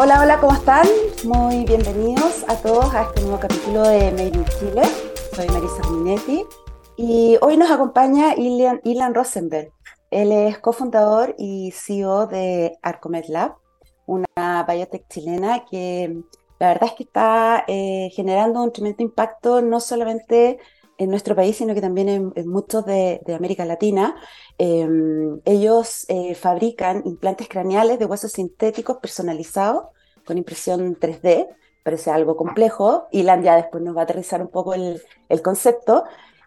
Hola, hola, ¿cómo están? Muy bienvenidos a todos a este nuevo capítulo de Made in Chile. Soy Marisa Minetti y hoy nos acompaña Ilan, Ilan Rosenberg. Él es cofundador y CEO de Arcomed Lab, una biotech chilena que la verdad es que está eh, generando un tremendo impacto no solamente en nuestro país, sino que también en, muchos de, América Latina. Em, ellos eh, fabrican implantes craneales de huesos sintéticos personalizados con impresión 3D, parece algo complejo. Ilan ya después nos va a aterrizar un poco el, concepto.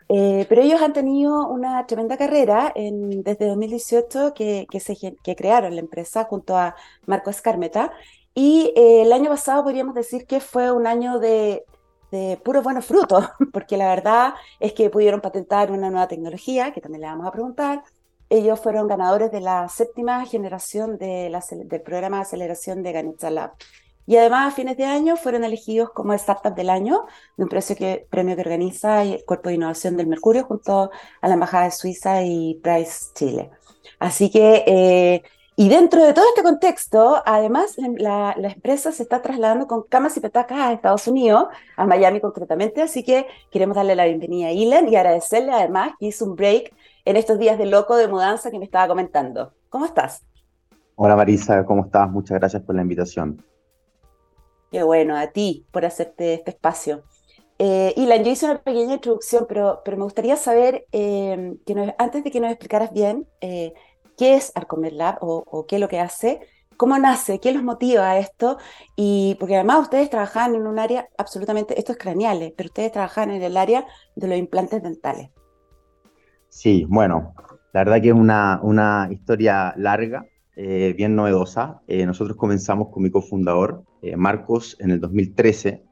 Eh, pero ellos han tenido una tremenda carrera en, desde 2018 que, que, se, que crearon la empresa junto a Marco Escarmeta. Y eh, el año pasado podríamos decir que fue un año de, de puros buenos frutos, porque la verdad es que pudieron patentar una nueva tecnología, que también le vamos a preguntar. Ellos fueron ganadores de la séptima generación de la, del programa de aceleración de Ganesha Lab. Y además, a fines de año, fueron elegidos como Startup del Año, de un premio que, premio que organiza el Cuerpo de Innovación del Mercurio, junto a la Embajada de Suiza y Price Chile. Así que eh, y dentro de todo este contexto, además, la, empresa se está trasladando con camas y petacas a Estados Unidos, a Miami concretamente, así que queremos darle la bienvenida a Ilan y agradecerle además que hizo un break en estos días de loco de mudanza que me estaba comentando. ¿Cómo estás? Hola Marisa, ¿cómo estás? Muchas gracias por la invitación. Qué bueno, a ti por hacerte este espacio. Eh, Ilan, yo hice una pequeña introducción, pero, pero me gustaría saber, eh, que antes de que nos explicaras bien, eh, qué es Arcomed Lab o, qué es lo que hace, cómo nace, qué los motiva a esto, y porque además ustedes trabajan en un área absolutamente, esto es craneales, pero ustedes trabajan en el área de los implantes dentales. Sí, bueno, la verdad que es una, una historia larga, eh, bien novedosa. Eh, nosotros comenzamos con mi cofundador, eh, Marcos, en el 2013,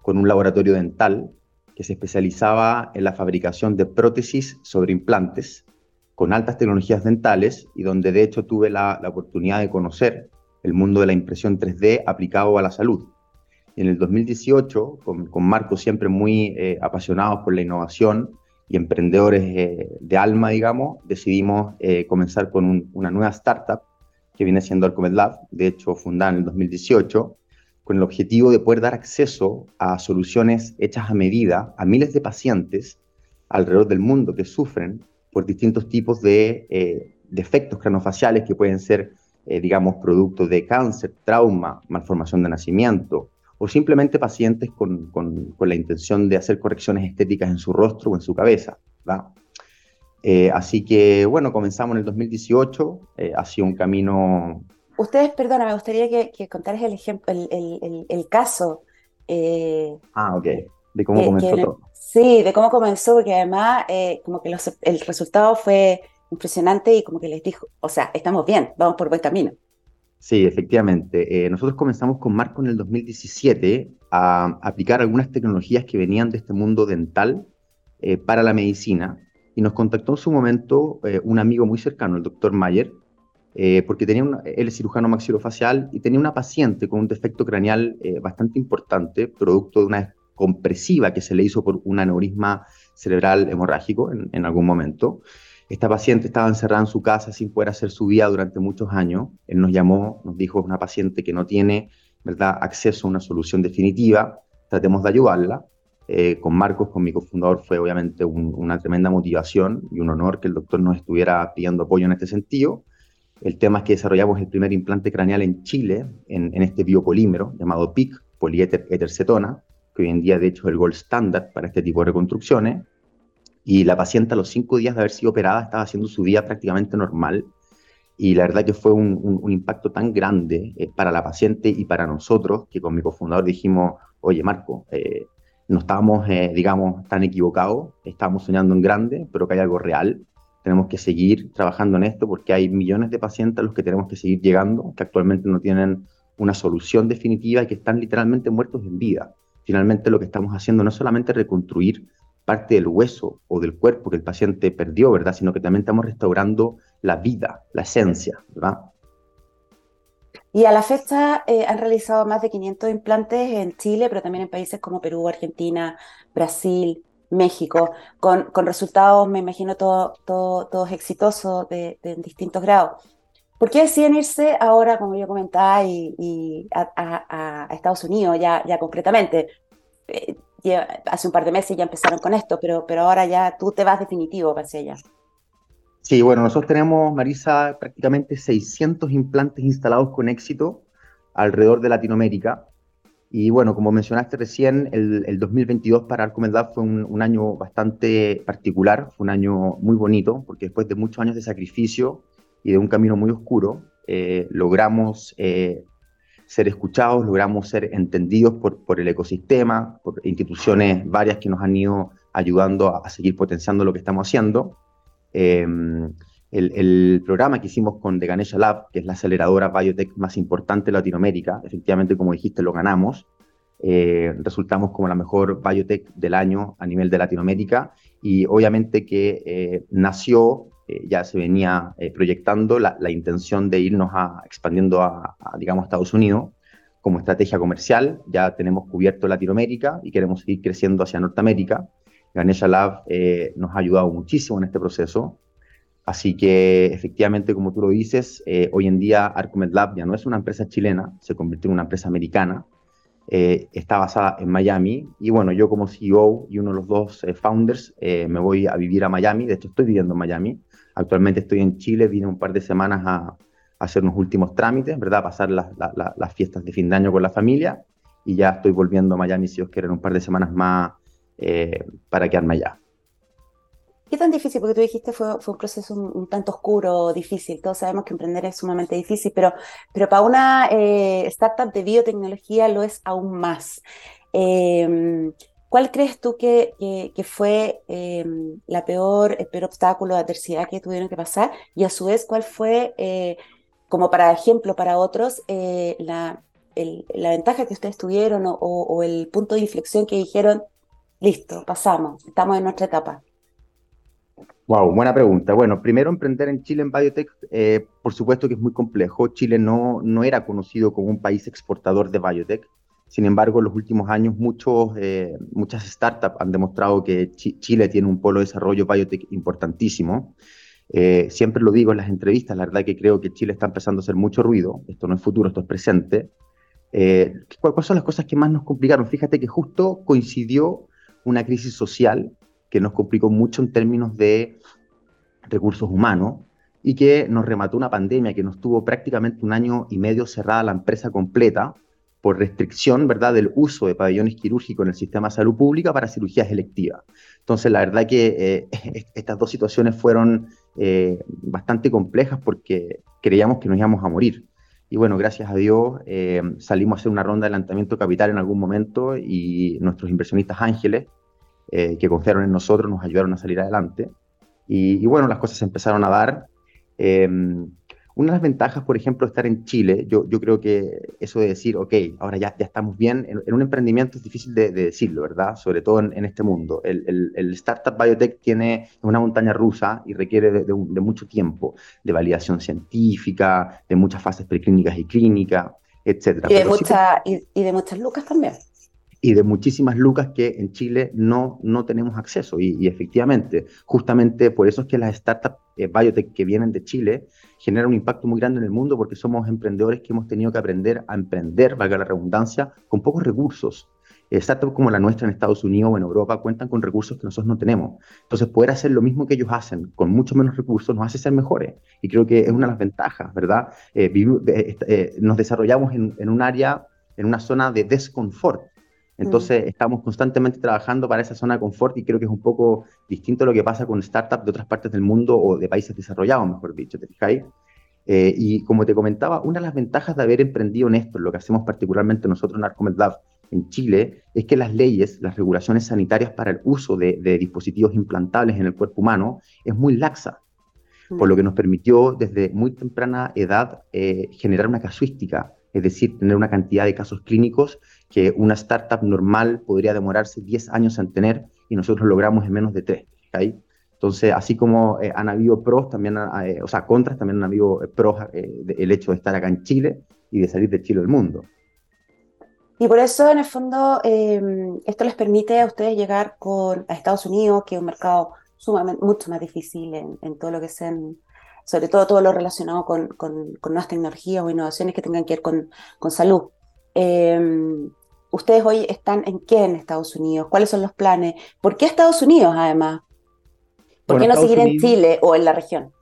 con un laboratorio dental que se especializaba en la fabricación de prótesis sobre implantes con altas tecnologías dentales y donde de hecho tuve la, oportunidad de conocer el mundo de la impresión 3D aplicado a la salud. en el 2018, con, con Marco siempre muy eh, apasionados por la innovación y emprendedores eh, de alma, digamos, decidimos eh, comenzar con una nueva startup que viene siendo Arcomed Lab, de hecho fundada en el 2018, con el objetivo de poder dar acceso a soluciones hechas a medida a miles de pacientes alrededor del mundo que sufren por distintos tipos de eh, defectos cranofaciales que pueden ser, eh, digamos, producto de cáncer, trauma, malformación de nacimiento, o simplemente pacientes con, con, la intención de hacer correcciones estéticas en su rostro o en su cabeza. Eh, así que, bueno, comenzamos en el 2018, ha sido un camino... Ustedes, perdona, me gustaría que, que contaras el ejemplo, el, el, el, caso. ah, ok, de cómo comenzó todo. Sí, de cómo comenzó, porque además eh, como que el resultado fue impresionante y como que les dijo, o sea, estamos bien, vamos por buen camino. Sí, efectivamente. Eh, nosotros comenzamos con Marco en el 2017 a aplicar algunas tecnologías que venían de este mundo dental eh, para la medicina y nos contactó en su momento un amigo muy cercano, el doctor Mayer, porque tenía él es cirujano maxilofacial y tenía una paciente con un defecto craneal bastante importante, producto de una compresiva que se le hizo por un aneurisma cerebral hemorrágico en, algún momento. Esta paciente estaba encerrada en su casa sin poder hacer su vida durante muchos años. Él nos llamó, nos dijo, es una paciente que no tiene ¿verdad? acceso a una solución definitiva, tratemos de ayudarla. Eh, con Marcos, con mi cofundador, fue obviamente una tremenda motivación y un honor que el doctor nos estuviera pidiendo apoyo en este sentido. El tema es que desarrollamos el primer implante craneal en Chile, en, este biopolímero llamado PIC, poliéter etercetona, que hoy en día de hecho es el gold standard para este tipo de reconstrucciones, y la paciente a los cinco días de haber sido operada estaba haciendo su vida prácticamente normal, y la verdad que fue un, impacto tan grande eh, para la paciente y para nosotros, que con mi cofundador dijimos, oye Marco, eh, no estábamos, eh, digamos, tan equivocados, estábamos soñando en grande, pero que hay algo real, tenemos que seguir trabajando en esto porque hay millones de pacientes a los que tenemos que seguir llegando, que actualmente no tienen una solución definitiva y que están literalmente muertos en vida finalmente lo que estamos haciendo no es solamente reconstruir parte del hueso o del cuerpo que el paciente perdió, ¿verdad? Sino que también estamos restaurando la vida, la esencia, ¿verdad? Y a la fecha eh, han realizado más de 500 implantes en Chile, pero también en países como Perú, Argentina, Brasil, México, con, resultados, me imagino, todos todo, exitosos de, de, distintos grados. ¿Por qué deciden irse ahora, como yo comentaba, y, a, Estados Unidos ya, ya concretamente? Eh, hace un par de meses ya empezaron con esto, pero, pero ahora ya tú te vas definitivo hacia allá. Sí, bueno, nosotros tenemos, Marisa, prácticamente 600 implantes instalados con éxito alrededor de Latinoamérica. Y bueno, como mencionaste recién, el, 2022 para Arcomedlab fue un, año bastante particular, fue un año muy bonito, porque después de muchos años de sacrificio y de un camino muy oscuro, eh, logramos eh, ser escuchados, logramos ser entendidos por, por, el ecosistema, por instituciones varias que nos han ido ayudando a seguir potenciando lo que estamos haciendo. Em, el, programa que hicimos con The Ganesha Lab, que es la aceleradora biotech más importante de Latinoamérica, efectivamente, como dijiste, lo ganamos. Eh, resultamos como la mejor biotech del año a nivel de Latinoamérica y obviamente que eh, nació, eh, ya se venía proyectando la, intención de irnos a, expandiendo a, a, digamos, Estados Unidos como estrategia comercial. Ya tenemos cubierto Latinoamérica y queremos seguir creciendo hacia Norteamérica. Ganesha Lab eh, nos ha ayudado muchísimo en este proceso. Así que efectivamente, como tú lo dices, eh, hoy en día Arcomed Lab ya no es una empresa chilena, se convirtió en una empresa americana. Eh, está basada en Miami y bueno, yo como CEO y uno de los dos founders me voy a vivir a Miami, de hecho estoy viviendo en Miami. Actualmente estoy en Chile, vine un par de semanas a, hacer unos últimos trámites, ¿verdad? pasar las fiestas de fin de año con la familia y ya estoy volviendo a Miami si os quieren un par de semanas más eh, para quedarme allá. ¿Qué tan difícil? Porque tú dijiste fue, fue un proceso un, tanto oscuro, difícil. Todos sabemos que emprender es sumamente difícil, pero, pero para una eh, startup de biotecnología lo es aún más. Em, ¿Cuál crees tú que, que, fue em, la peor, el peor obstáculo adversidad que tuvieron que pasar? Y a su vez, ¿cuál fue, eh, como para ejemplo para otros, la, la ventaja que ustedes tuvieron o, o, el punto de inflexión que dijeron, Listo, pasamos, estamos en nuestra etapa. Wow, buena pregunta. Bueno, primero emprender en Chile en biotech, eh, por supuesto que es muy complejo. Chile no, no era conocido como un país exportador de biotech. Sin embargo, en los últimos años muchos, eh, muchas startups han demostrado que Chile tiene un polo de desarrollo biotech importantísimo. Eh, siempre lo digo en las entrevistas, la verdad que creo que Chile está empezando a hacer mucho ruido. Esto no es futuro, esto es presente. ¿Cuáles son las cosas que más nos complicaron? Fíjate que justo coincidió una crisis social que nos complicó mucho en términos de recursos humanos y que nos remató una pandemia que nos tuvo prácticamente un año y medio cerrada la empresa completa por restricción ¿verdad? del uso de pabellones quirúrgicos en el sistema de salud pública para cirugías electivas. Entonces, la verdad que eh, estas dos situaciones fueron eh, bastante complejas porque creíamos que nos íbamos a morir. Y bueno, gracias a Dios eh, salimos a hacer una ronda de adelantamiento capital en algún momento y nuestros inversionistas ángeles, eh, que confiaron en nosotros, nos ayudaron a salir adelante. Y, bueno, las cosas se empezaron a dar. Eh, una de las ventajas, por ejemplo, de estar en Chile, yo, yo creo que eso de decir, ok, ahora ya, ya estamos bien, en, un emprendimiento es difícil de, decirlo, ¿verdad? Sobre todo en, este mundo. El, el, Startup Biotech tiene una montaña rusa y requiere de, mucho tiempo, de validación científica, de muchas fases preclínicas y clínicas, etc. Y de, mucha, y, de muchas lucas también y de muchísimas lucas que en Chile no, no tenemos acceso. Y, efectivamente, justamente por eso es que las startups eh, biotech que vienen de Chile genera un impacto muy grande en el mundo porque somos emprendedores que hemos tenido que aprender a emprender, valga la redundancia, con pocos recursos. Startups como la nuestra en Estados Unidos o en Europa cuentan con recursos que nosotros no tenemos. Entonces, poder hacer lo mismo que ellos hacen con mucho menos recursos nos hace ser mejores. Y creo que es una de las ventajas, ¿verdad? Eh, eh, eh, nos desarrollamos en, en un área, en una zona de desconfort. Entonces, estamos constantemente trabajando para esa zona de confort y creo que es un poco distinto a lo que pasa con startups de otras partes del mundo o de países desarrollados, mejor dicho, ¿te fijáis? Eh, y como te comentaba, una de las ventajas de haber emprendido en esto, lo que hacemos particularmente nosotros en Arcomed Lab en Chile, es que las leyes, las regulaciones sanitarias para el uso de, dispositivos implantables en el cuerpo humano es muy laxa, por lo que nos permitió desde muy temprana edad eh, generar una casuística, es decir, tener una cantidad de casos clínicos que una startup normal podría demorarse 10 años en tener y nosotros logramos en menos de 3. Entonces, así como eh, han habido pros, también, eh, o sea, contras, también han habido eh, pros el hecho de estar acá en Chile y de salir de Chile al mundo. Y por eso, en el fondo, em, esto les permite a ustedes llegar con, a Estados Unidos, que es un mercado sumamente, mucho más difícil en, todo lo que es en, sobre todo todo lo relacionado con, con, nuevas tecnologías o innovaciones que tengan que ver con, con salud. Em, ¿Ustedes hoy están en qué en Estados Unidos? ¿Cuáles son los planes? ¿Por qué Estados Unidos además? ¿Por qué no seguir en Chile o en la región?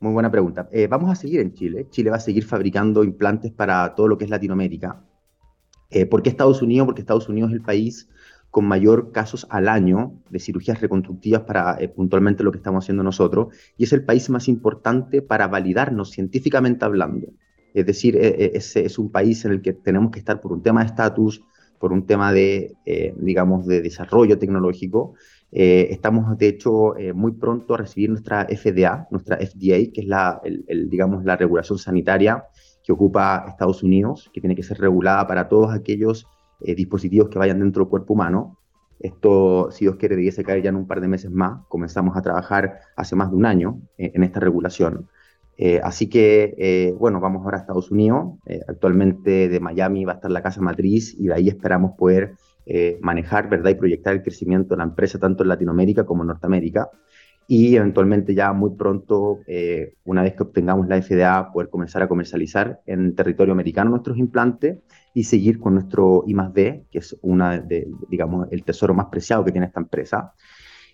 Muy buena pregunta. Eh, vamos a seguir en Chile. Chile va a seguir fabricando implantes para todo lo que es Latinoamérica. Eh, ¿Por qué Estados Unidos? Porque Estados Unidos es el país con mayor casos al año de cirugías reconstructivas para eh, puntualmente lo que estamos haciendo nosotros, y es el país más importante para validarnos científicamente hablando. Es decir, e, e, es, es un país en el que tenemos que estar por un tema de estatus, por un tema de, eh, digamos, de desarrollo tecnológico. Eh, estamos, de hecho, eh, muy pronto a recibir nuestra FDA, nuestra FDA, que es la, el, digamos, la regulación sanitaria que ocupa Estados Unidos, que tiene que ser regulada para todos aquellos dispositivos que vayan dentro del cuerpo humano. Esto, si Dios quiere, debiese caer ya en un par de meses más. Comenzamos a trabajar hace más de un año en esta regulación. Eh, así que, eh, bueno, vamos ahora a Estados Unidos. Eh, actualmente de Miami va a estar la casa matriz y de ahí esperamos poder manejar, ¿verdad? Y proyectar el crecimiento de la empresa tanto en Latinoamérica como en Norteamérica. Y eventualmente ya muy pronto, una vez que obtengamos la FDA, poder comenzar a comercializar en territorio americano nuestros implantes y seguir con nuestro I+D, que es una de, digamos, el tesoro más preciado que tiene esta empresa.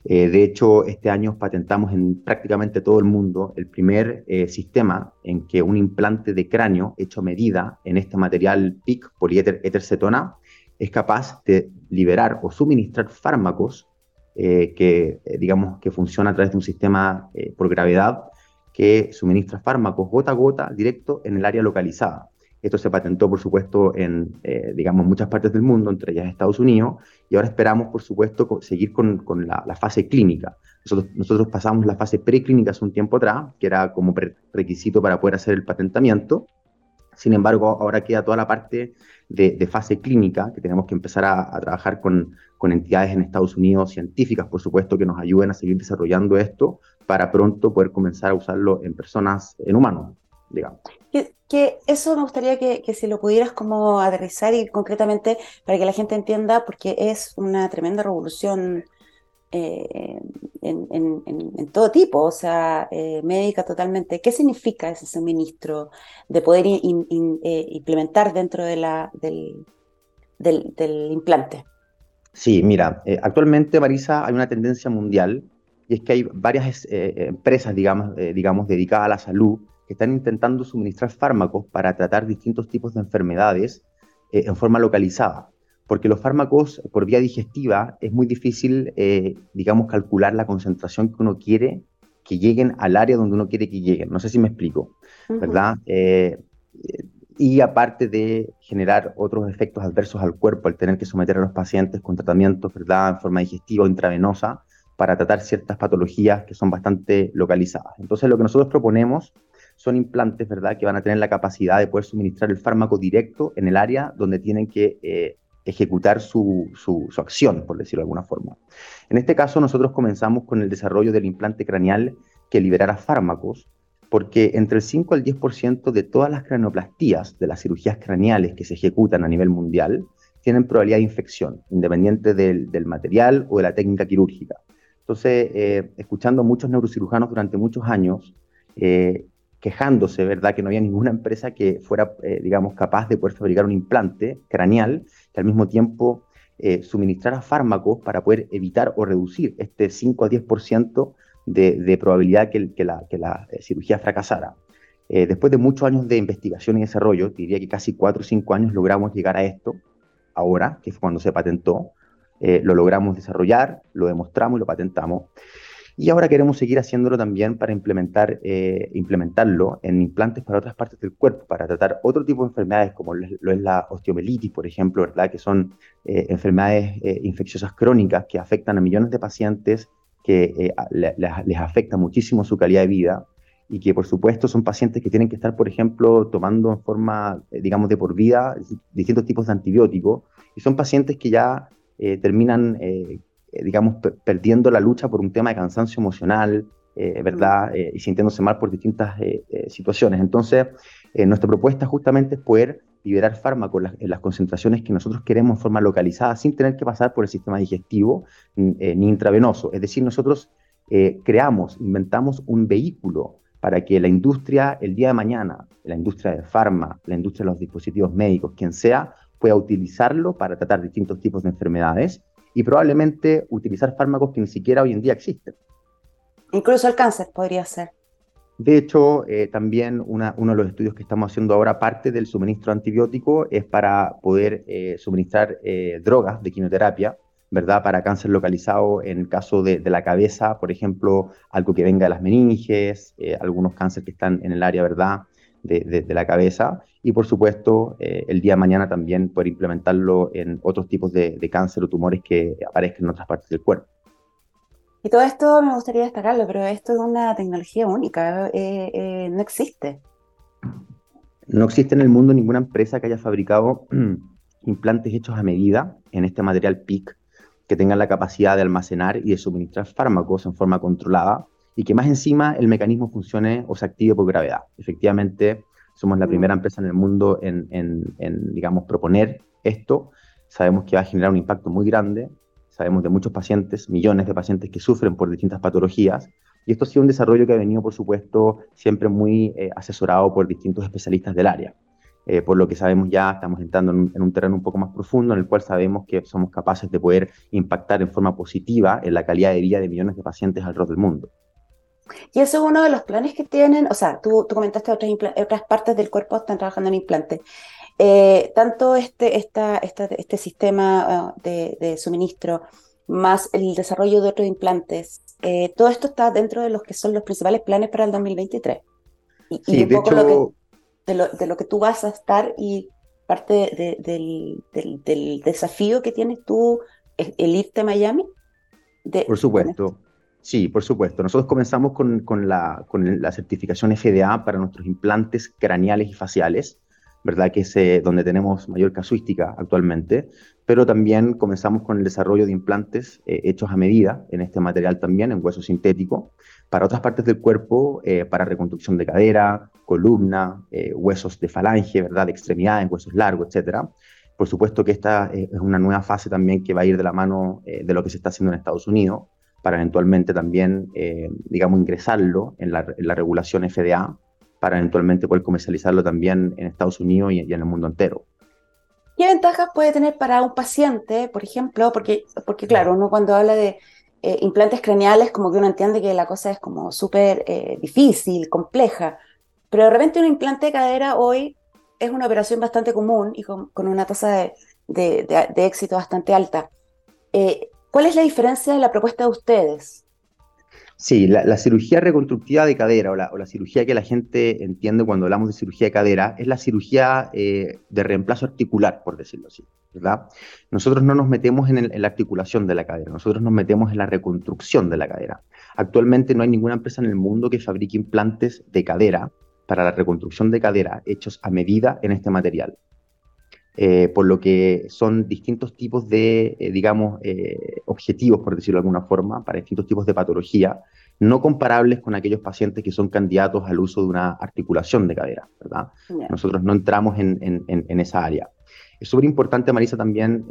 Eh, de hecho, este año patentamos en prácticamente todo el mundo el primer eh, sistema en que un implante de cráneo hecho a medida en este material PIC, poliéter cetona, es capaz de liberar o suministrar fármacos eh, que, digamos, que funciona a través de un sistema por gravedad que suministra fármacos gota a gota directo en el área localizada. Esto se patentó, por supuesto, en, eh, digamos, muchas partes del mundo, entre ellas Estados Unidos, y ahora esperamos, por supuesto, seguir con, la, fase clínica. Nosotros, nosotros pasamos la fase preclínica hace un tiempo atrás, que era como requisito para poder hacer el patentamiento. Sin embargo, ahora queda toda la parte de, fase clínica, que tenemos que empezar a, trabajar con, con, entidades en Estados Unidos, científicas, por supuesto, que nos ayuden a seguir desarrollando esto para pronto poder comenzar a usarlo en personas, en humanos, digamos. Que, eso me gustaría que, si lo pudieras como aterrizar y concretamente para que la gente entienda, porque es una tremenda revolución eh, en, todo tipo, o sea, eh, médica totalmente. ¿Qué significa ese suministro de poder eh, implementar dentro de la, del, del, implante? Sí, mira, actualmente, Marisa, hay una tendencia mundial y es que hay varias empresas, digamos, digamos, dedicadas a la salud que están intentando suministrar fármacos para tratar distintos tipos de enfermedades eh, en forma localizada. Porque los fármacos por vía digestiva es muy difícil, eh, digamos, calcular la concentración que uno quiere que lleguen al área donde uno quiere que lleguen. No sé si me explico, ¿verdad? Eh, y aparte de generar otros efectos adversos al cuerpo, al tener que someter a los pacientes con tratamientos, ¿verdad?, en forma digestiva o intravenosa, para tratar ciertas patologías que son bastante localizadas. Entonces, lo que nosotros proponemos son implantes, ¿verdad?, que van a tener la capacidad de poder suministrar el fármaco directo en el área donde tienen que eh, ejecutar su, su, acción, por decirlo de alguna forma. En este caso, nosotros comenzamos con el desarrollo del implante craneal que liberara fármacos, porque entre el 5 al 10% de todas las cranioplastías, de las cirugías craneales que se ejecutan a nivel mundial, tienen probabilidad de infección, independiente del, del material o de la técnica quirúrgica. Entonces, eh, escuchando a muchos neurocirujanos durante muchos años, eh, quejándose, ¿verdad?, que no había ninguna empresa que fuera, eh, digamos, capaz de poder fabricar un implante craneal que al mismo tiempo eh, suministrara fármacos para poder evitar o reducir este 5 a 10% de, de probabilidad que, que, la, eh, cirugía fracasara. después de muchos años de investigación y desarrollo, diría que casi 4 o 5 años logramos llegar a esto, ahora, que fue cuando se patentó, lo logramos desarrollar, lo demostramos y lo patentamos. Y ahora queremos seguir haciéndolo también para implementar, eh, implementarlo en implantes para otras partes del cuerpo, para tratar otro tipo de enfermedades como lo es la osteomelitis, por ejemplo, ¿verdad? que son eh, enfermedades eh, infecciosas crónicas que afectan a millones de pacientes, que les afecta muchísimo su calidad de vida y que por supuesto son pacientes que tienen que estar, por ejemplo, tomando en forma, digamos, de por vida distintos tipos de antibióticos y son pacientes que ya terminan eh, digamos, perdiendo la lucha por un tema de cansancio emocional, eh, ¿verdad? Eh, y sintiéndose mal por distintas situaciones. Entonces, nuestra propuesta justamente es poder liberar fármacos en las concentraciones que nosotros queremos en forma localizada sin tener que pasar por el sistema digestivo ni intravenoso. Es decir, nosotros creamos, inventamos un vehículo para que la industria el día de mañana, la industria de farma, la industria de los dispositivos médicos, quien sea, pueda utilizarlo para tratar distintos tipos de enfermedades y probablemente utilizar fármacos que ni siquiera hoy en día existen. Incluso el cáncer podría ser. De hecho, eh, también uno de los estudios que estamos haciendo ahora, parte del suministro antibiótico, es para poder eh, suministrar eh, drogas de quimioterapia, ¿verdad? Para cáncer localizado en el caso de, la cabeza, por ejemplo, algo que venga de las meninges, algunos cánceres que están en el área, ¿verdad? De, la cabeza. Y por supuesto, el día de mañana también poder implementarlo en otros tipos de cáncer o tumores que aparezcan en otras partes del cuerpo. Y todo esto me gustaría destacarlo, pero esto es una tecnología única, eh, eh, no existe. No existe en el mundo ninguna empresa que haya fabricado implantes hechos a medida en este material PIC que tengan la capacidad de almacenar y de suministrar fármacos en forma controlada y que más encima el mecanismo funcione o se active por gravedad. Efectivamente, somos la mm. primera empresa en el mundo en, en digamos, proponer esto. Sabemos que va a generar un impacto muy grande Sabemos de muchos pacientes, millones de pacientes que sufren por distintas patologías. Y esto ha sido un desarrollo que ha venido, por supuesto, siempre muy eh, asesorado por distintos especialistas del área. Eh, por lo que sabemos ya, estamos entrando en un, terreno un poco más profundo en el cual sabemos que somos capaces de poder impactar en forma positiva en la calidad de vida de millones de pacientes alrededor del mundo. Y eso es uno de los planes que tienen, o sea, tú, tú comentaste otras, otras partes del cuerpo están trabajando en implantes. Eh, tanto este, esta, este sistema ah, de, suministro más el desarrollo de otros implantes, eh, todo esto está dentro de los que son los principales planes para el 2023. Y, un poco lo que, de, lo, de, lo, que tú vas a estar y parte del, del, desafío que tienes tú, el irte a Miami. Por supuesto. Sí, por supuesto. Nosotros comenzamos con, con, la, con la certificación FDA para nuestros implantes craneales y faciales. ¿verdad? Que es eh, donde tenemos mayor casuística actualmente, pero también comenzamos con el desarrollo de implantes eh, hechos a medida en este material también, en hueso sintético, para otras partes del cuerpo, eh, para reconstrucción de cadera, columna, huesos de falange, ¿verdad? De extremidades, huesos largos, etcétera. Por supuesto que esta es una nueva fase también que va a ir de la mano de lo que se está haciendo en Estados Unidos, para eventualmente también, digamos, ingresarlo en la, en la regulación FDA para eventualmente poder comercializarlo también en Estados Unidos y, en el mundo entero. ¿Qué ventajas puede tener para un paciente, por ejemplo? Porque, porque claro, uno cuando habla de eh, implantes craneales, como que uno entiende que la cosa es como súper eh, difícil, compleja, pero de repente un implante de cadera hoy es una operación bastante común y con, una tasa de, éxito bastante alta. Eh, ¿Cuál es la diferencia de la propuesta de ustedes? Sí, la, cirugía reconstructiva de cadera o la, cirugía que la gente entiende cuando hablamos de cirugía de cadera es la cirugía eh, de reemplazo articular, por decirlo así, ¿verdad? Nosotros no nos metemos en, la articulación de la cadera, nosotros nos metemos en la reconstrucción de la cadera. Actualmente no hay ninguna empresa en el mundo que fabrique implantes de cadera para la reconstrucción de cadera hechos a medida en este material. Eh, por lo que son distintos tipos de, eh, digamos, eh, objetivos, por decirlo de alguna forma, para distintos tipos de patología, no comparables con aquellos pacientes que son candidatos al uso de una articulación de cadera, ¿verdad? Nosotros no entramos en, en, esa área. Es súper importante, Marisa, también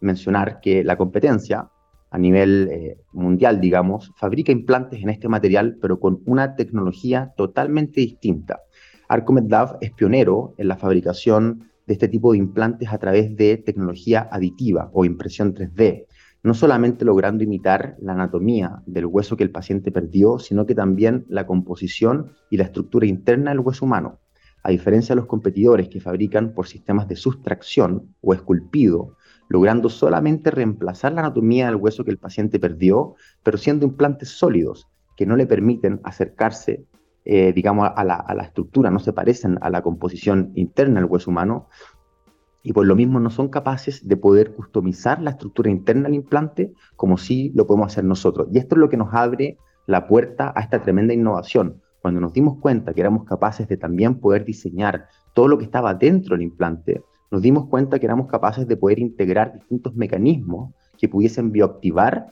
mencionar que la competencia a nivel mundial, digamos, fabrica implantes en este material, pero con una tecnología totalmente distinta. Arcomed Lab es pionero en la fabricación de este tipo de implantes a través de tecnología aditiva o impresión 3D, no solamente logrando imitar la anatomía del hueso que el paciente perdió, sino que también la composición y la estructura interna del hueso humano. A diferencia de los competidores que fabrican por sistemas de sustracción o esculpido, logrando solamente reemplazar la anatomía del hueso que el paciente perdió, pero siendo implantes sólidos que no le permiten acercarse eh, digamos, a la, estructura, no se parecen a la composición interna del hueso humano y por lo mismo no son capaces de poder customizar la estructura interna del implante como sí lo podemos hacer nosotros. Y esto es lo que nos abre la puerta a esta tremenda innovación. Cuando nos dimos cuenta que éramos capaces de también poder diseñar todo lo que estaba dentro del implante, nos dimos cuenta que éramos capaces de poder integrar distintos mecanismos que pudiesen bioactivar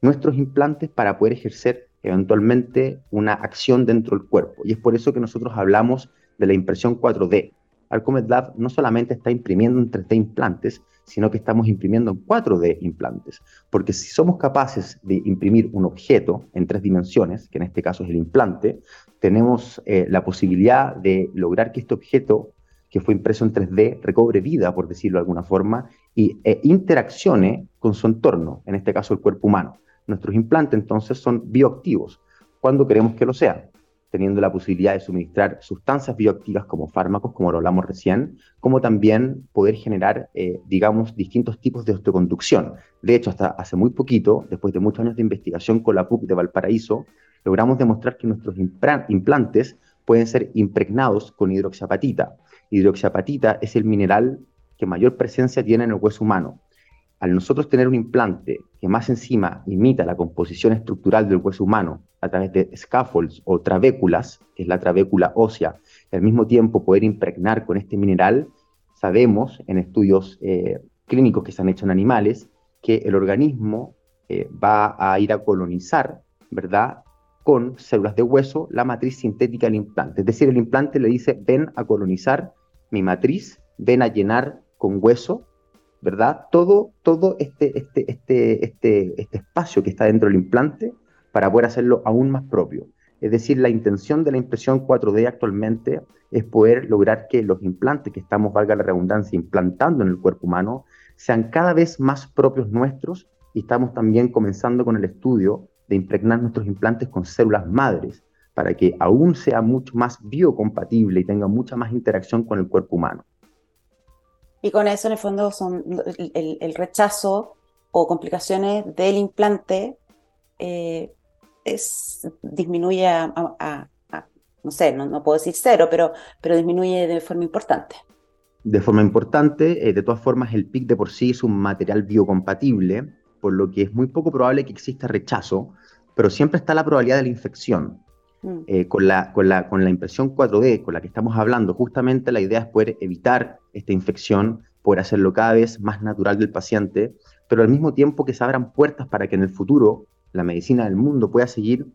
nuestros implantes para poder ejercer eventualmente una acción dentro del cuerpo. Y es por eso que nosotros hablamos de la impresión 4D. Arcomed Lab no solamente está imprimiendo en 3D implantes, sino que estamos imprimiendo en 4D implantes. Porque si somos capaces de imprimir un objeto en tres dimensiones, que en este caso es el implante, tenemos eh, la posibilidad de lograr que este objeto que fue impreso en 3D recobre vida, por decirlo de alguna forma, y e interaccione con su entorno, en este caso el cuerpo humano. Nuestros implantes entonces son bioactivos, cuando queremos que lo sean teniendo la posibilidad de suministrar sustancias bioactivas como fármacos, como lo hablamos recién, como también poder generar, eh, digamos, distintos tipos de osteoconducción. De hecho, hasta hace muy poquito, después de muchos años de investigación con la PUC de Valparaíso, logramos demostrar que nuestros implantes pueden ser impregnados con hidroxiapatita. Hidroxiapatita es el mineral que mayor presencia tiene en el hueso humano al nosotros tener un implante que más encima imita la composición estructural del hueso humano a través de scaffolds o trabéculas, que es la trabécula ósea, y al mismo tiempo poder impregnar con este mineral, sabemos en estudios eh, clínicos que se han hecho en animales que el organismo eh, va a ir a colonizar, ¿verdad? Con células de hueso la matriz sintética del implante. Es decir, el implante le dice, ven a colonizar mi matriz, ven a llenar con hueso ¿verdad? Todo, todo este, este, este, este, este espacio que está dentro del implante para poder hacerlo aún más propio. Es decir, la intención de la impresión 4D actualmente es poder lograr que los implantes que estamos, valga la redundancia, implantando en el cuerpo humano, sean cada vez más propios nuestros y estamos también comenzando con el estudio de impregnar nuestros implantes con células madres para que aún sea mucho más biocompatible y tenga mucha más interacción con el cuerpo humano. Y con eso, en el fondo, son el, rechazo o complicaciones del implante eh, es, disminuye a, no sé, no, puedo decir cero, pero, pero disminuye de forma importante. De forma importante, eh, de todas formas, el PIC de por sí es un material biocompatible, por lo que es muy poco probable que exista rechazo, pero siempre está la probabilidad de la infección. Mm. Eh, con, la, con, la, con la impresión 4D con la que estamos hablando, justamente la idea es poder evitar esta infección, poder hacerlo cada vez más natural del paciente, pero al mismo tiempo que se abran puertas para que en el futuro la medicina del mundo pueda seguir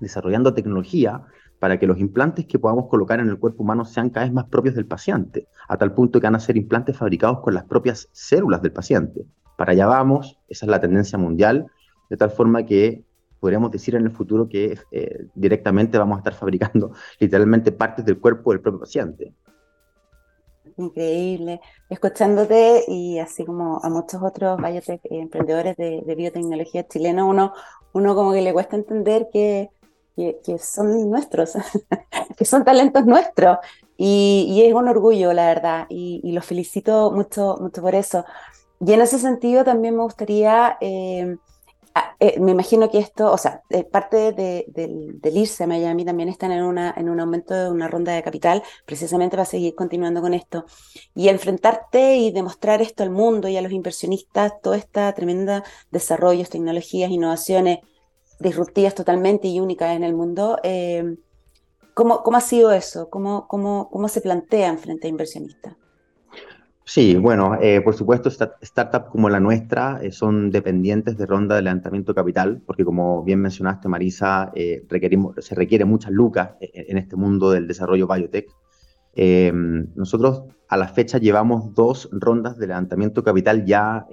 desarrollando tecnología para que los implantes que podamos colocar en el cuerpo humano sean cada vez más propios del paciente, a tal punto que van a ser implantes fabricados con las propias células del paciente. Para allá vamos, esa es la tendencia mundial, de tal forma que podríamos decir en el futuro que eh, directamente vamos a estar fabricando literalmente partes del cuerpo del propio paciente. Increíble. Escuchándote y así como a muchos otros biotech, eh, emprendedores de, biotecnología chilena, uno, uno como que le cuesta entender que, que, son nuestros, que son talentos nuestros. Y, es un orgullo, la verdad, y, los felicito mucho, mucho por eso. Y en ese sentido también me gustaría... Eh, Ah, eh, me imagino que esto, o sea, eh, parte del, irse a Miami también están en, una, en un aumento de una ronda de capital, precisamente para seguir continuando con esto. Y enfrentarte y demostrar esto al mundo y a los inversionistas, toda esta tremenda desarrollos, tecnologías, innovaciones disruptivas totalmente y únicas en el mundo, eh, ¿cómo, ¿cómo, ha sido eso? ¿Cómo, cómo, cómo se plantean frente a inversionistas? Sí, bueno, eh, por supuesto, startups como la nuestra eh, son dependientes de ronda de levantamiento capital, porque como bien mencionaste, Marisa, eh, requerimos, se requiere muchas lucas en, este mundo del desarrollo biotech. nosotros a la fecha llevamos dos rondas de levantamiento capital ya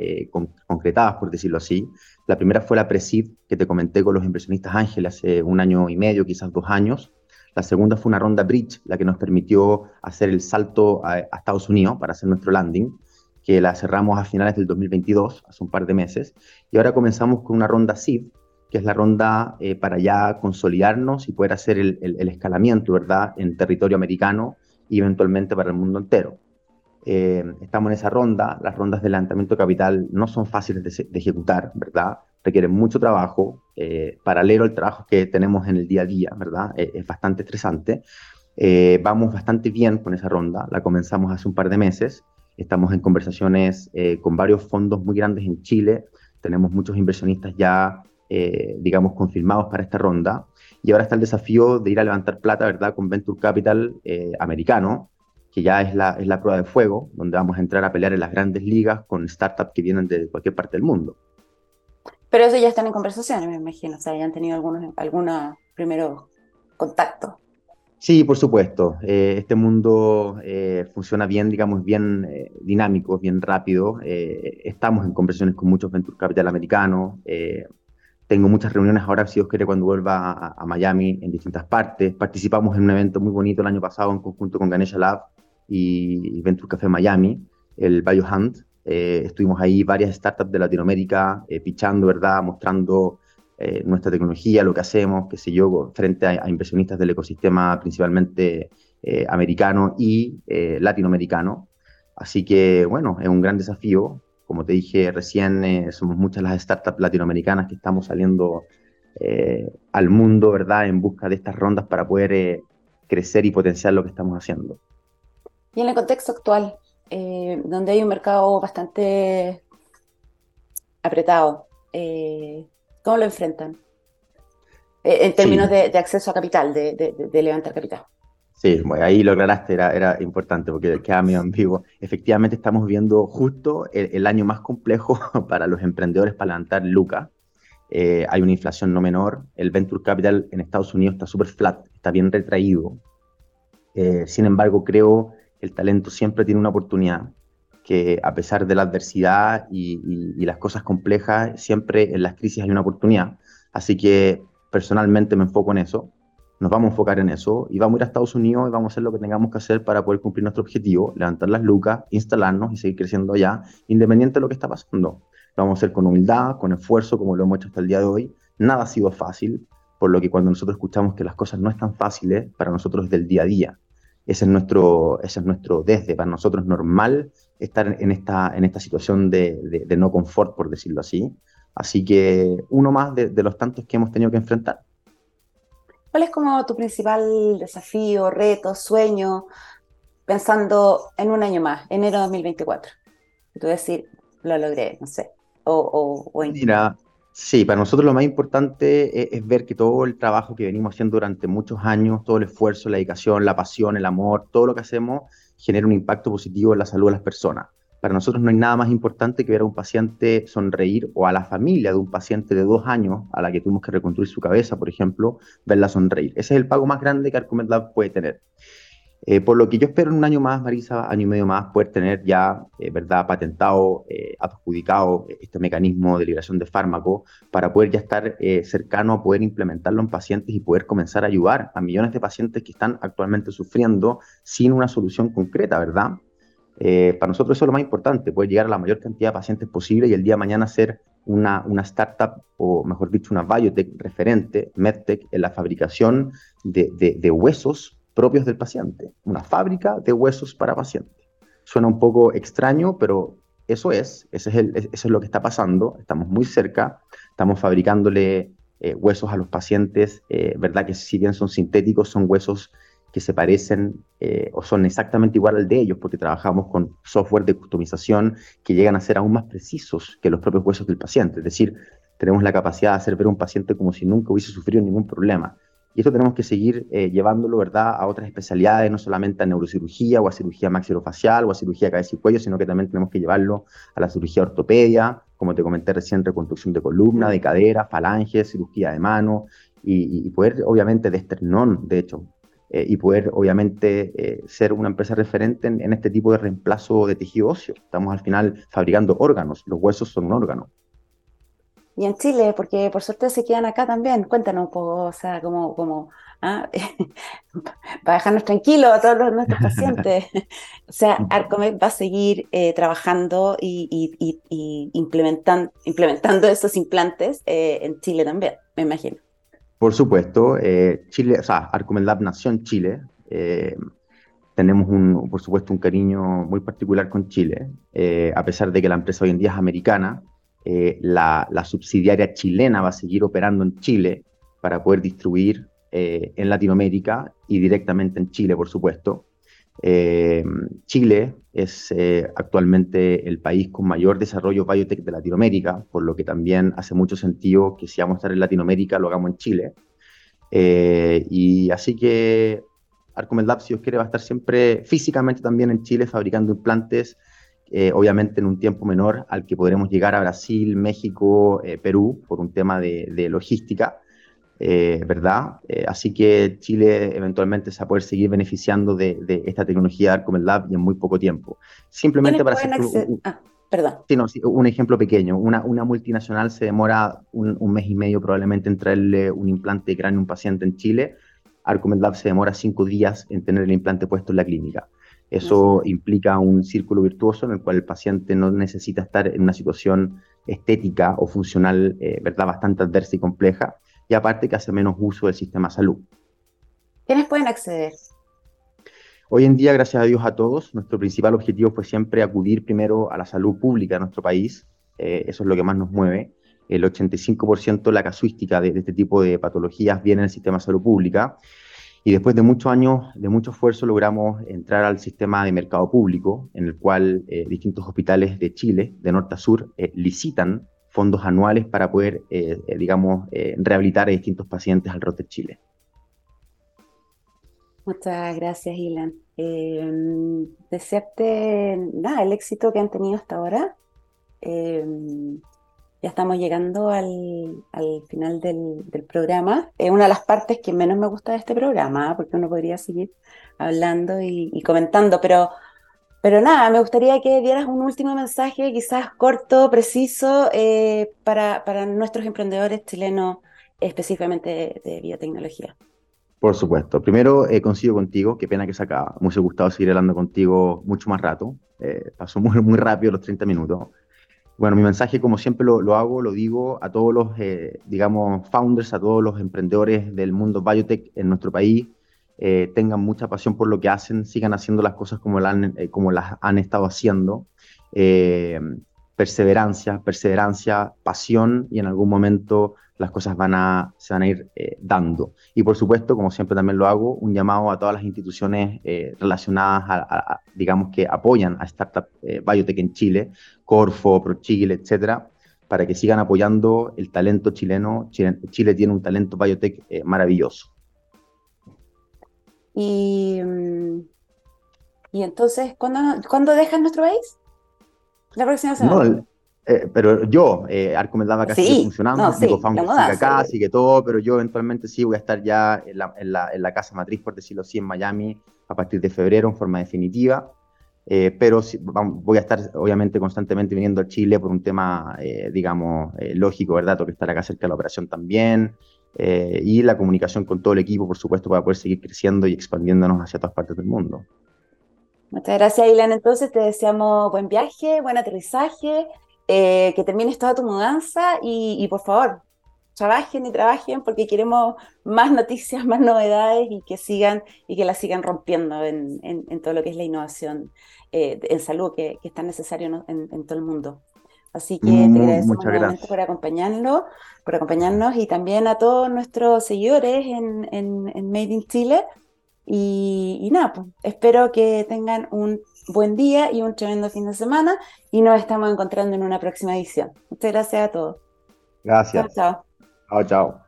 concretadas, por decirlo así. La primera fue la Presid, que te comenté con los inversionistas ángeles hace un año y medio, quizás dos años. La segunda fue una ronda bridge, la que nos permitió hacer el salto a, Estados Unidos para hacer nuestro landing, que la cerramos a finales del 2022, hace un par de meses. Y ahora comenzamos con una ronda seed, que es la ronda eh, para ya consolidarnos y poder hacer el, escalamiento, ¿verdad?, en territorio americano y eventualmente para el mundo entero. Eh, estamos en esa ronda. Las rondas de levantamiento capital no son fáciles de, de, ejecutar, ¿verdad? Requiere mucho trabajo, eh, paralelo al trabajo que tenemos en el día a día, ¿verdad? Eh, es bastante estresante. Eh, vamos bastante bien con esa ronda, la comenzamos hace un par de meses, estamos en conversaciones con varios fondos muy grandes en Chile, tenemos muchos inversionistas ya, digamos, confirmados para esta ronda, y ahora está el desafío de ir a levantar plata, ¿verdad?, con Venture Capital americano, que ya es la, es la prueba de fuego, donde vamos a entrar a pelear en las grandes ligas con startups que vienen de cualquier parte del mundo. Pero eso ya están en conversaciones, me imagino. O sea, ya han tenido algunos, algunos primeros contactos. Sí, por supuesto. Eh, este mundo eh, funciona bien, digamos, bien eh, dinámico, bien rápido. estamos en conversaciones con muchos venture capital americanos. tengo muchas reuniones ahora, si Dios quiere, cuando vuelva a, Miami en distintas partes. Participamos en un evento muy bonito el año pasado en conjunto con Ganesha Lab y Venture Café Miami, el BioHunt. Eh, estuvimos ahí varias startups de Latinoamérica eh, pichando, ¿verdad? Mostrando eh, nuestra tecnología, lo que hacemos, qué sé yo, frente a, inversionistas del ecosistema principalmente americano y latinoamericano. Así que, bueno, es un gran desafío. Como te dije recién, eh, somos muchas las startups latinoamericanas que estamos saliendo eh, al mundo, ¿verdad?, en busca de estas rondas para poder eh, crecer y potenciar lo que estamos haciendo. Y en el contexto actual, donde hay un mercado bastante apretado, ¿cómo lo enfrentan? en términos de, acceso a capital, de levantar capital. Sí, ahí lo aclaraste, era, era importante porque queda medio ambiguo. Efectivamente, estamos viendo justo el, año más complejo para los emprendedores para levantar lucas. Eh, hay una inflación no menor. El venture capital en Estados Unidos está súper flat, está bien retraído. Eh, sin embargo, creo el talento siempre tiene una oportunidad, que a pesar de la adversidad y, las cosas complejas, siempre en las crisis hay una oportunidad. Así que personalmente me enfoco en eso nos vamos a enfocar en eso y vamos a ir a Estados Unidos y vamos a hacer lo que tengamos que hacer para poder cumplir nuestro objetivo, levantar las lucas, instalarnos y seguir creciendo allá, independiente de lo que está pasando. Lo vamos a hacer con humildad, con esfuerzo, como lo hemos hecho hasta el día de hoy. Nada ha sido fácil, por lo que cuando nosotros escuchamos que las cosas no están fáciles, para nosotros es del día a día. Ese es nuestro, ese es nuestro desde. Para nosotros es normal estar en esta, en esta situación de, de, no confort, por decirlo así. Así que uno más de, de los tantos que hemos tenido que enfrentar. ¿Cuál es como tu principal desafío, reto, sueño, pensando en un año más, enero de 2024? Tú decir, lo logré, no sé. O, Mira, sí, para nosotros lo más importante es, ver que todo el trabajo que venimos haciendo durante muchos años, todo el esfuerzo, la dedicación, la pasión, el amor, todo lo que hacemos genera un impacto positivo en la salud de las personas. Para nosotros no hay nada más importante que ver a un paciente sonreír o a la familia de un paciente de dos años a la que tuvimos que reconstruir su cabeza, por ejemplo, verla sonreír. Ese es el pago más grande que Arcomed Lab puede tener. Eh, por lo que yo espero en un año más, Marisa, año y medio más, poder tener ya, eh, ¿verdad?, patentado, eh, adjudicado este mecanismo de liberación de fármaco para poder ya estar cercano a poder implementarlo en pacientes y poder comenzar a ayudar a millones de pacientes que están actualmente sufriendo sin una solución concreta, ¿verdad? Para nosotros eso es lo más importante, poder llegar a la mayor cantidad de pacientes posible y el día de mañana ser una, una startup o mejor dicho una biotech referente, medtech, en la fabricación de, de, huesos propios del paciente, una fábrica de huesos para pacientes. Suena un poco extraño, pero eso es, eso es, eso es lo que está pasando, estamos muy cerca, estamos fabricándole eh, huesos a los pacientes, eh, ¿verdad? Que si bien son sintéticos, son huesos que se parecen eh, o son exactamente igual al de ellos, porque trabajamos con software de customización que llegan a ser aún más precisos que los propios huesos del paciente. Es decir, tenemos la capacidad de hacer ver a un paciente como si nunca hubiese sufrido ningún problema. Y esto tenemos que seguir eh, llevándolo, ¿verdad?, a otras especialidades, no solamente a neurocirugía o a cirugía maxilofacial o a cirugía cabeza y cuello, sino que también tenemos que llevarlo a la cirugía ortopedia, como te comenté recién, reconstrucción de columna, de cadera, falanges, cirugía de mano, y, poder, obviamente, de esternón, de hecho, eh, y poder, obviamente, eh, ser una empresa referente en, este tipo de reemplazo de tejido óseo. Estamos al final fabricando órganos, los huesos son un órgano. Y en Chile, porque por suerte se quedan acá también, cuéntanos un poco, o sea, como, como ¿ah? para dejarnos tranquilos a todos nuestros pacientes. o sea, Arcomed va a seguir eh, trabajando y, y, y, implementan, implementando esos implantes en Chile también, me imagino. Por supuesto, eh, Chile, o sea, Arcomed nació en Chile. Eh, tenemos, un, por supuesto, un cariño muy particular con Chile. Eh, a pesar de que la empresa hoy en día es americana, la, la, subsidiaria chilena va a seguir operando en Chile para poder distribuir en Latinoamérica y directamente en Chile, por supuesto. Eh, Chile es eh, actualmente el país con mayor desarrollo biotech de Latinoamérica, por lo que también hace mucho sentido que si vamos a estar en Latinoamérica lo hagamos en Chile. Eh, y así que Arcomed Lab, si os quiere, va a estar siempre físicamente también en Chile fabricando implantes, obviamente en un tiempo menor al que podremos llegar a Brasil, México, Perú, por un tema de, de logística. Eh, ¿verdad? Eh, así que Chile eventualmente se va a poder seguir beneficiando de, esta tecnología de Arcomed Lab y en muy poco tiempo. Simplemente para hacer... Ah, Perdón. Sí, no, un ejemplo pequeño. Una, una multinacional se demora un, mes y medio probablemente en traerle un implante de cráneo a un paciente en Chile. Arcomed se demora cinco días en tener el implante puesto en la clínica. Eso implica un círculo virtuoso en el cual el paciente no necesita estar en una situación estética o funcional, eh, ¿verdad?, bastante adversa y compleja, y aparte que hace menos uso del sistema de salud. ¿Quiénes pueden acceder? Hoy en día, gracias a Dios a todos, nuestro principal objetivo fue siempre acudir primero a la salud pública de nuestro país, eh, eso es lo que más nos mueve. El 85% de la casuística de, de este tipo de patologías viene del sistema de salud pública y después de muchos años, de mucho esfuerzo, logramos entrar al sistema de mercado público, en el cual eh, distintos hospitales de Chile, de norte a sur, eh, licitan fondos anuales para poder, eh, digamos, rehabilitar a distintos pacientes al de Chile. Muchas gracias, Ilan. desearte nada, el éxito que han tenido hasta ahora. Ya estamos llegando al, final del, programa. Es una de las partes que menos me gusta de este programa, porque uno podría seguir hablando y, comentando, pero, pero nada, me gustaría que dieras un último mensaje, quizás corto, preciso, eh, para, para, nuestros emprendedores chilenos, específicamente de, biotecnología. Por supuesto. Primero, eh, coincido contigo. Qué pena que se acaba. Me hubiese gustado seguir hablando contigo mucho más rato. Eh, pasó muy, muy rápido los 30 minutos. Bueno, mi mensaje, como siempre lo, hago, lo digo a todos los, eh, digamos, founders, a todos los emprendedores del mundo biotech en nuestro país, eh, tengan mucha pasión por lo que hacen, sigan haciendo las cosas como, eh, como las han estado haciendo. perseverancia, perseverancia, pasión y en algún momento las cosas van a, se van a ir eh, dando. Y por supuesto, como siempre también lo hago, un llamado a todas las instituciones eh, relacionadas a, digamos, que apoyan a Startup eh, Biotech en Chile, Corfo, ProChile, etcétera, para que sigan apoyando el talento chileno. Chile, tiene un talento biotech maravilloso. Y, y entonces, ¿cuándo, ¿cuándo dejas nuestro país? La próxima semana. Eh, pero yo, eh, Arcomedava casi sigue funcionando, sí, sigue acá, sigue todo, pero yo eventualmente sí voy a estar ya en la, en la, en la casa matriz, por decirlo así, en Miami a partir de febrero en forma definitiva. Eh, pero voy a estar obviamente constantemente viniendo a Chile por un tema, eh, digamos, lógico, ¿verdad? Tengo que estar acá cerca de la operación también. y la comunicación con todo el equipo, por supuesto, para poder seguir creciendo y expandiéndonos hacia todas partes del mundo. Muchas gracias, Ilan. Entonces te deseamos buen viaje, buen aterrizaje eh, que termines toda tu mudanza y, por favor, trabajen y trabajen porque queremos más noticias, más novedades y que sigan y que la sigan rompiendo en, todo lo que es la innovación eh, en salud que, es tan necesario en, todo el mundo. Así que te agradecemos nuevamente por acompañarnos, por acompañarnos y también a todos nuestros seguidores en, Made in Chile. Y, y nada, pues, espero que tengan un buen día y un tremendo fin de semana y nos estamos encontrando en una próxima edición. Muchas gracias a todos. Gracias. Chao, chao. Chao, chao.